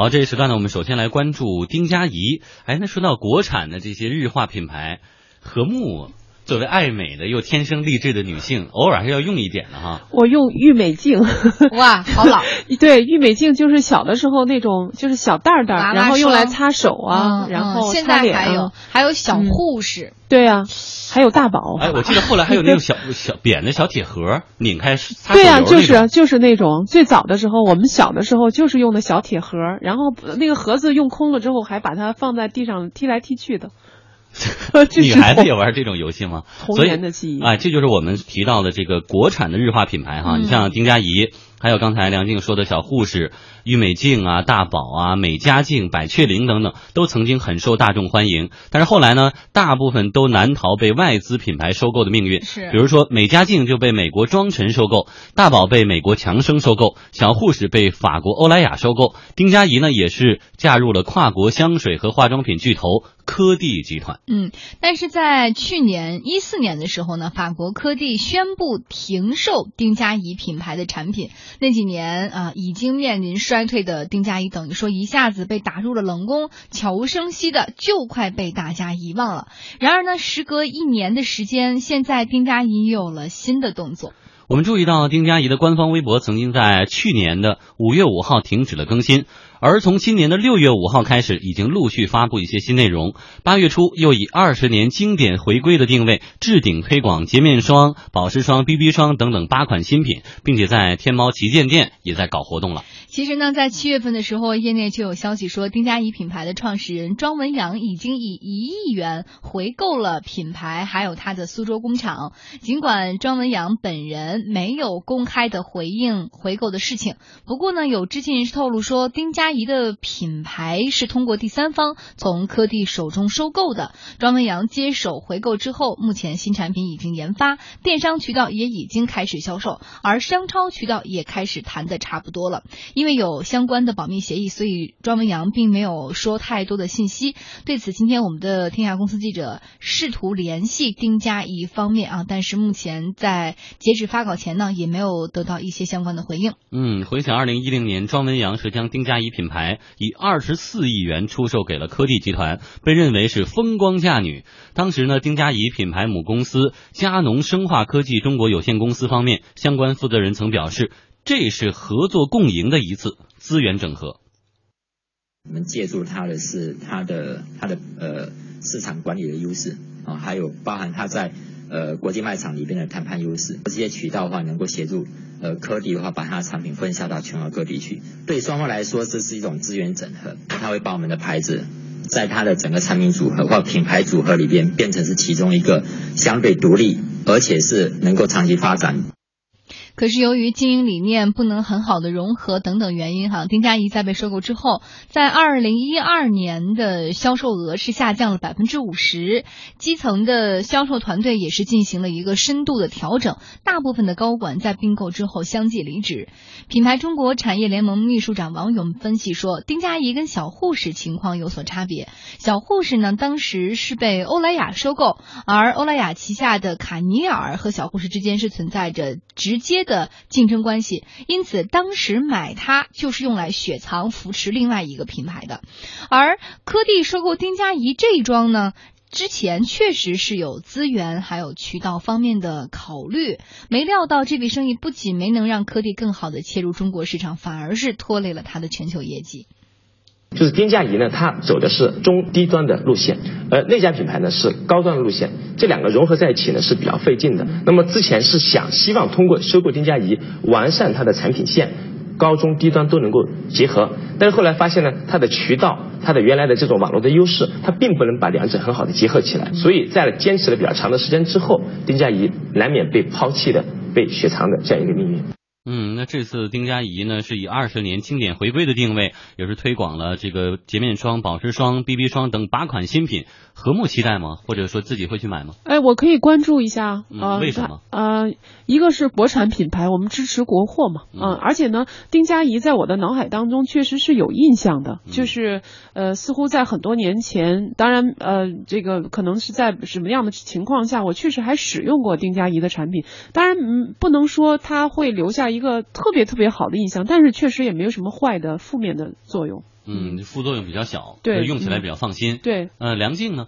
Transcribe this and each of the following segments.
好，这一时段呢，我们首先来关注丁佳怡。哎，那说到国产的这些日化品牌，和睦作为爱美的又天生丽质的女性，偶尔还是要用一点的哈。我用郁美净，哇，好老。对，郁美净就是小的时候那种，就是小袋袋，然后用来擦手啊，嗯然后嗯现擦脸啊在还有还有小护士，对啊，还有大宝。哎，我记得后来还有那种小小扁的小铁盒，拧开擦手 对呀、油就是就是那种最早的时候，我们小的时候就是用的小铁盒，然后那个盒子用空了之后，还把它放在地上踢来踢去的。这 女孩子也玩这种游戏吗？童年的记忆哎，这就是我们提到的这个国产的日化品牌哈。嗯你像丁佳怡，还有刚才梁静说的小护士、郁美净啊、大宝啊、美加净、百雀羚等等，都曾经很受大众欢迎。但是后来呢，大部分都难逃被外资品牌收购的命运。是比如说美加净就被美国庄臣收购，大宝被美国强生收购，小护士被法国欧莱雅收购，丁佳怡呢也是嫁入了跨国香水和化妆品巨头科蒂集团。嗯，但是在去年一四年的时候呢，法国科蒂宣布停售丁佳怡品牌的产品。那几年啊、已经面临衰退的丁佳怡，等于说一下子被打入了冷宫，悄无声息的就快被大家遗忘了。然而呢，时隔一年的时间，现在丁佳怡有了新的动作。我们注意到，丁佳怡的官方微博曾经在去年的五月五号停止了更新，而从今年的六月五号开始，已经陆续发布一些新内容。八月初又以二十年经典回归的定位，置顶推广洁面霜、保湿霜、BB 霜等等八款新品，并且在天猫旗舰店也在搞活动了。其实呢，在七月份的时候，业内就有消息说，丁佳怡品牌的创始人庄文阳已经以一亿元回购了品牌，还有他的苏州工厂。尽管庄文阳本人没有公开的回应回购的事情，不过呢，有知情人士透露说，丁佳怡的品牌是通过第三方从科蒂手中收购的。庄文阳接手回购之后，目前新产品已经研发，电商渠道也已经开始销售，而商超渠道也开始谈的差不多了。因为有相关的保密协议，所以庄文阳并没有说太多的信息。对此，今天我们的天下公司记者试图联系丁佳怡方面啊，但是目前在截止发稿前呢，也没有得到一些相关的回应。嗯，回想二零一零年，庄文阳是将丁佳怡品牌以二十四亿元出售给了科技集团，被认为是风光嫁女。当时呢，丁佳怡品牌母公司佳农生化科技中国有限公司方面相关负责人曾表示，这是合作共赢的一次资源整合。我们借助它的是它的它的呃市场管理的优势啊，还有包含它在呃国际卖场里边的谈判优势，这些渠道的话能够协助呃科迪的话把它的产品分销到全国各地去。对双方来说，这是一种资源整合，它会把我们的牌子在它的整个产品组合或品牌组合里边变成是其中一个相对独立，而且是能够长期发展可是由于经营理念不能很好的融合等等原因，哈，丁佳怡在被收购之后，在二零一二年的销售额是下降了百分之五十，基层的销售团队也是进行了一个深度的调整，大部分的高管在并购之后相继离职。品牌中国产业联盟秘书长王勇分析说，丁佳怡跟小护士情况有所差别，小护士呢当时是被欧莱雅收购，而欧莱雅旗下的卡尼尔和小护士之间是存在着直接的竞争关系，因此当时买它就是用来雪藏扶持另外一个品牌的。而科蒂收购丁佳怡这一桩呢？之前确实是有资源还有渠道方面的考虑，没料到这笔生意不仅没能让科蒂更好的切入中国市场，反而是拖累了他的全球业绩。就是丁佳怡呢，它走的是中低端的路线，而那家品牌呢是高端路线，这两个融合在一起呢是比较费劲的。那么之前是想希望通过收购丁佳怡，完善它的产品线，高中低端都能够结合，但是后来发现呢，它的渠道、它的原来的这种网络的优势，它并不能把两者很好的结合起来，所以在坚持了比较长的时间之后，丁佳怡难免被抛弃的、被雪藏的这样一个命运。嗯，那这次丁佳怡呢是以二十年经典回归的定位，也是推广了这个洁面霜、保湿霜、BB 霜等八款新品，和睦期待吗？或者说自己会去买吗？哎，我可以关注一下，嗯呃，为什么它？呃，一个是国产品牌，我们支持国货嘛，嗯嗯，而且呢，丁佳怡在我的脑海当中确实是有印象的，嗯就是呃，似乎在很多年前，当然呃，这个可能是在什么样的情况下，我确实还使用过丁佳怡的产品，当然嗯，不能说它会留下一一个特别特别好的印象，但是确实也没有什么坏的负面的作用。嗯，副作用比较小，对用起来比较放心。对，呃，梁静呢？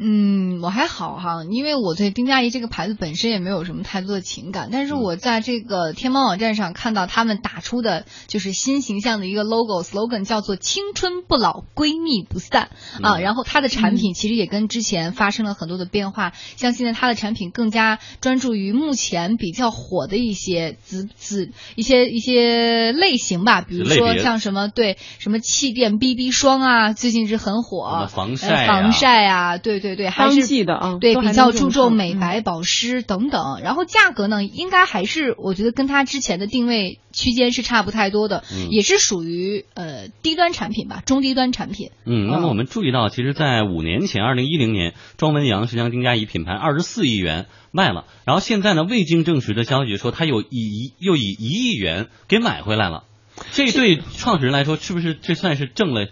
嗯，我还好哈，因为我对丁佳怡这个牌子本身也没有什么太多的情感，但是我在这个天猫网站上看到他们打出的就是新形象的一个 logo slogan，叫做“青春不老，闺蜜不散”啊。然后它的产品其实也跟之前发生了很多的变化，像现在它的产品更加专注于目前比较火的一些子子一些一些类型吧，比如说像什么对什么气垫 BB 霜啊，最近是很火，防晒防晒啊，对对。对对，还是的啊，对比较注重美白、保湿等等。然后价格呢，应该还是我觉得跟它之前的定位区间是差不太多的，也是属于呃低端产品吧，中低端产品。嗯，那么我们注意到，其实，在五年前，二零一零年，庄文阳是将丁佳怡品牌二十四亿元卖了，然后现在呢，未经证实的消息说，他有以又以一亿元给买回来了。这对创始人来说，是不是这算是挣了？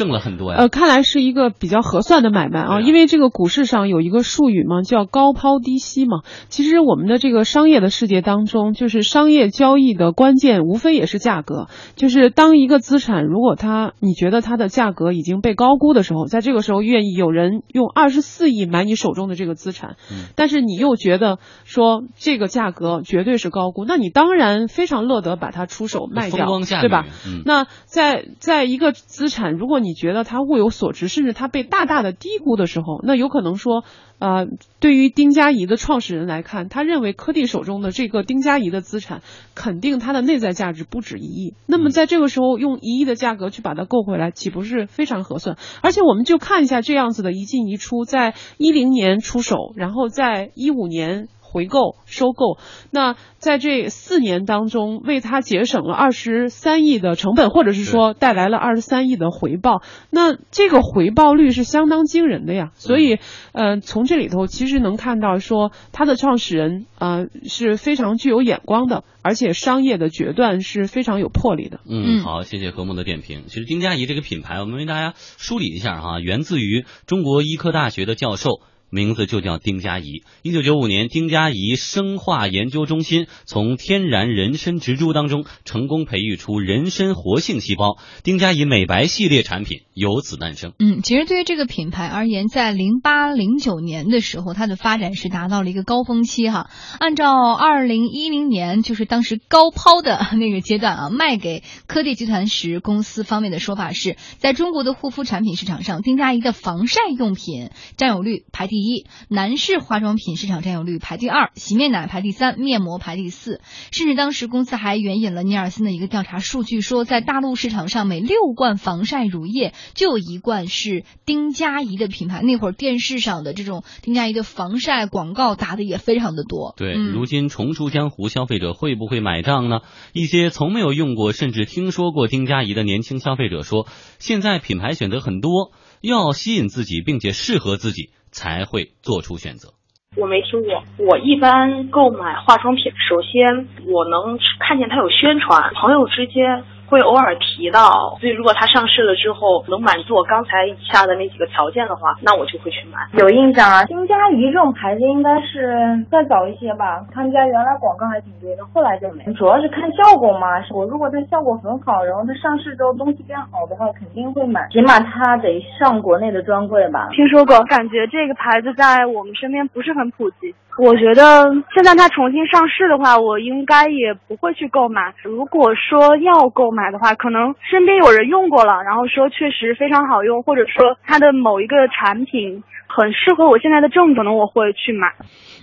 挣了很多呀，呃，看来是一个比较合算的买卖啊，因为这个股市上有一个术语嘛，叫高抛低吸嘛。其实我们的这个商业的世界当中，就是商业交易的关键，无非也是价格。就是当一个资产如果它你觉得它的价格已经被高估的时候，在这个时候愿意有人用二十四亿买你手中的这个资产，但是你又觉得说这个价格绝对是高估，那你当然非常乐得把它出手卖掉，对吧？那在在一个资产如果你你觉得它物有所值，甚至它被大大的低估的时候，那有可能说，呃，对于丁佳怡的创始人来看，他认为柯蒂手中的这个丁佳怡的资产，肯定它的内在价值不止一亿。那么在这个时候用一亿的价格去把它购回来，岂不是非常合算？而且我们就看一下这样子的一进一出，在一零年出手，然后在一五年。回购、收购，那在这四年当中，为他节省了二十三亿的成本，或者是说带来了二十三亿的回报，那这个回报率是相当惊人的呀。所以，呃，从这里头其实能看到，说他的创始人啊是非常具有眼光的，而且商业的决断是非常有魄力的。嗯，好，谢谢何木的点评。其实丁佳怡这个品牌，我们为大家梳理一下哈，源自于中国医科大学的教授。名字就叫丁佳怡。一九九五年，丁佳怡生化研究中心从天然人参植株当中成功培育出人参活性细胞，丁佳怡美白系列产品由此诞生。嗯，其实对于这个品牌而言，在零八零九年的时候，它的发展是达到了一个高峰期哈。按照二零一零年就是当时高抛的 那个阶段啊，卖给科蒂集团时，公司方面的说法是在中国的护肤产品市场上，丁佳怡的防晒用品占有率排第。第一，男士化妆品市场占有率排第二，洗面奶排第三，面膜排第四。甚至当时公司还援引了尼尔森的一个调查数据，说在大陆市场上，每六罐防晒乳液就有一罐是丁佳怡的品牌。那会儿电视上的这种丁佳怡的防晒广告打的也非常的多。对，如今重出江湖，消费者会不会买账呢？一些从没有用过，甚至听说过丁佳怡的年轻消费者说，现在品牌选择很多，要吸引自己，并且适合自己。才会做出选择。我没听过。我一般购买化妆品，首先我能看见它有宣传，朋友之间。会偶尔提到，所以如果它上市了之后能满足我刚才下的那几个条件的话，那我就会去买。有印象啊，金佳怡这种牌子应该是再早一些吧？他们家原来广告还挺多的，后来就没。主要是看效果嘛。我如果它效果很好，然后它上市之后东西变好的话，肯定会买。起码它得上国内的专柜吧？听说过，感觉这个牌子在我们身边不是很普及。我觉得现在它重新上市的话，我应该也不会去购买。如果说要购买买的话，可能身边有人用过了，然后说确实非常好用，或者说它的某一个产品很适合我现在的症，可能我会去买。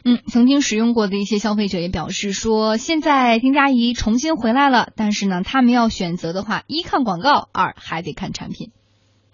嗯，曾经使用过的一些消费者也表示说，现在丁佳怡重新回来了，但是呢，他们要选择的话，一看广告，二还得看产品。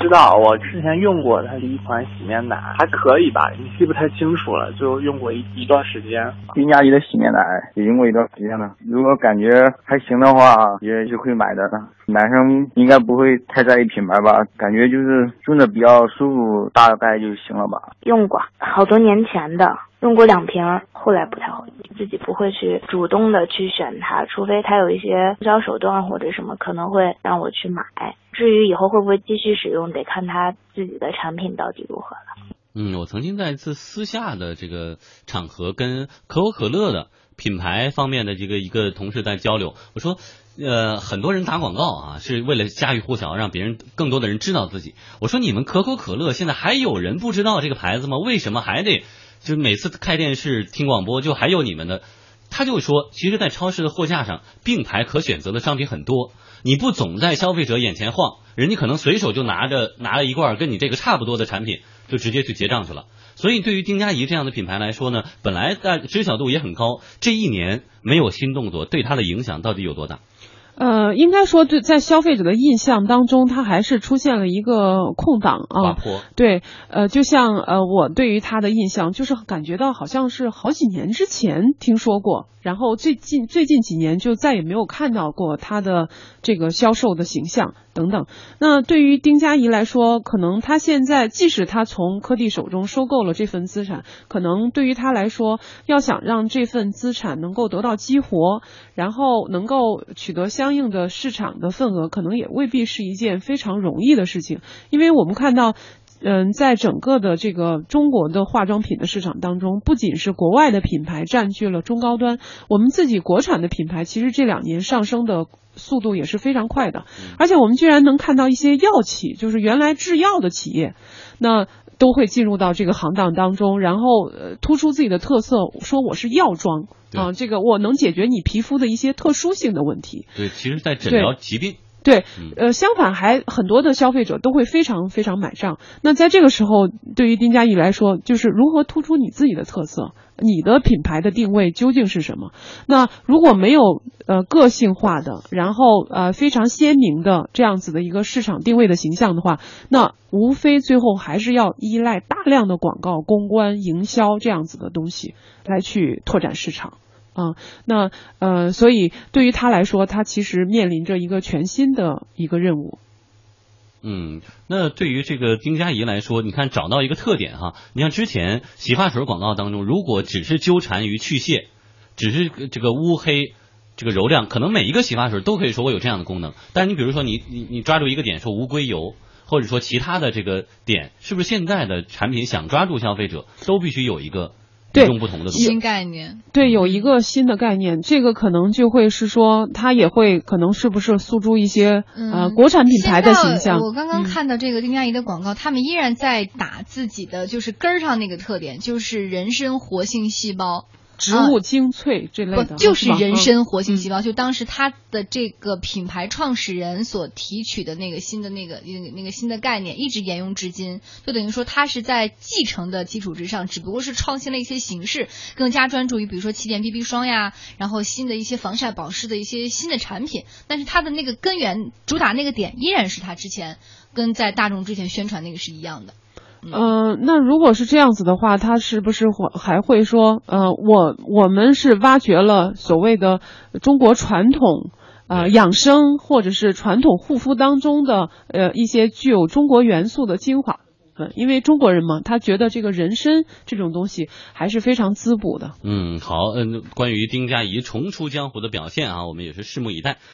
知道，我之前用过它的一款洗面奶，还可以吧，记不太清楚了，就用过一一段时间。丁佳宜的洗面奶也用过一段时间了，如果感觉还行的话，也是会买的。男生应该不会太在意品牌吧，感觉就是用着比较舒服，大概就行了吧。用过好多年前的，用过两瓶，后来不太好用，自己不会去主动的去选它，除非它有一些促销手段或者什么，可能会让我去买。至于以后会不会继续使用，得看他自己的产品到底如何了。嗯，我曾经在一次私下的这个场合跟可口可乐的品牌方面的这个一个同事在交流，我说。呃，很多人打广告啊，是为了家喻户晓，让别人更多的人知道自己。我说你们可口可乐现在还有人不知道这个牌子吗？为什么还得就每次开电视听广播就还有你们的？他就说，其实，在超市的货架上，并排可选择的商品很多，你不总在消费者眼前晃，人家可能随手就拿着拿了一罐跟你这个差不多的产品，就直接去结账去了。所以，对于丁佳怡这样的品牌来说呢，本来在知晓度也很高，这一年没有新动作，对它的影响到底有多大？呃，应该说对，在消费者的印象当中，它还是出现了一个空档啊。对，呃，就像呃，我对于它的印象，就是感觉到好像是好几年之前听说过。然后最近最近几年就再也没有看到过他的这个销售的形象等等。那对于丁佳怡来说，可能他现在即使他从科蒂手中收购了这份资产，可能对于他来说，要想让这份资产能够得到激活，然后能够取得相应的市场的份额，可能也未必是一件非常容易的事情，因为我们看到。嗯，在整个的这个中国的化妆品的市场当中，不仅是国外的品牌占据了中高端，我们自己国产的品牌其实这两年上升的速度也是非常快的，而且我们居然能看到一些药企，就是原来制药的企业，那都会进入到这个行当当中，然后呃突出自己的特色，说我是药妆啊，这个我能解决你皮肤的一些特殊性的问题。对，其实，在诊疗疾病。对，呃，相反还很多的消费者都会非常非常买账。那在这个时候，对于丁佳怡来说，就是如何突出你自己的特色，你的品牌的定位究竟是什么？那如果没有呃个性化的，然后呃非常鲜明的这样子的一个市场定位的形象的话，那无非最后还是要依赖大量的广告、公关、营销这样子的东西来去拓展市场。啊，那呃，所以对于他来说，他其实面临着一个全新的一个任务。嗯，那对于这个丁佳怡来说，你看找到一个特点哈，你像之前洗发水广告当中，如果只是纠缠于去屑，只是这个乌黑这个柔亮，可能每一个洗发水都可以说我有这样的功能。但你比如说你你你抓住一个点说无硅油，或者说其他的这个点，是不是现在的产品想抓住消费者，都必须有一个？对，不同的新概念，对，有一个新的概念，这个可能就会是说，它也会可能是不是诉诸一些呃国产品牌的形象。我刚刚看到这个丁佳怡的广告，他们依然在打自己的就是根儿上那个特点，就是人参活性细胞。植物精粹这类的，就是人参活性细胞。就当时它的这个品牌创始人所提取的那个新的那个那个那个新的概念，一直沿用至今。就等于说，它是在继承的基础之上，只不过是创新了一些形式，更加专注于比如说气垫 BB 霜呀，然后新的一些防晒保湿的一些新的产品。但是它的那个根源主打那个点，依然是它之前跟在大众之前宣传那个是一样的。嗯，那如果是这样子的话，他是不是会还会说，呃，我我们是挖掘了所谓的中国传统，呃，养生或者是传统护肤当中的呃一些具有中国元素的精华嗯，因为中国人嘛，他觉得这个人参这种东西还是非常滋补的。嗯，好，嗯，关于丁佳怡重出江湖的表现啊，我们也是拭目以待。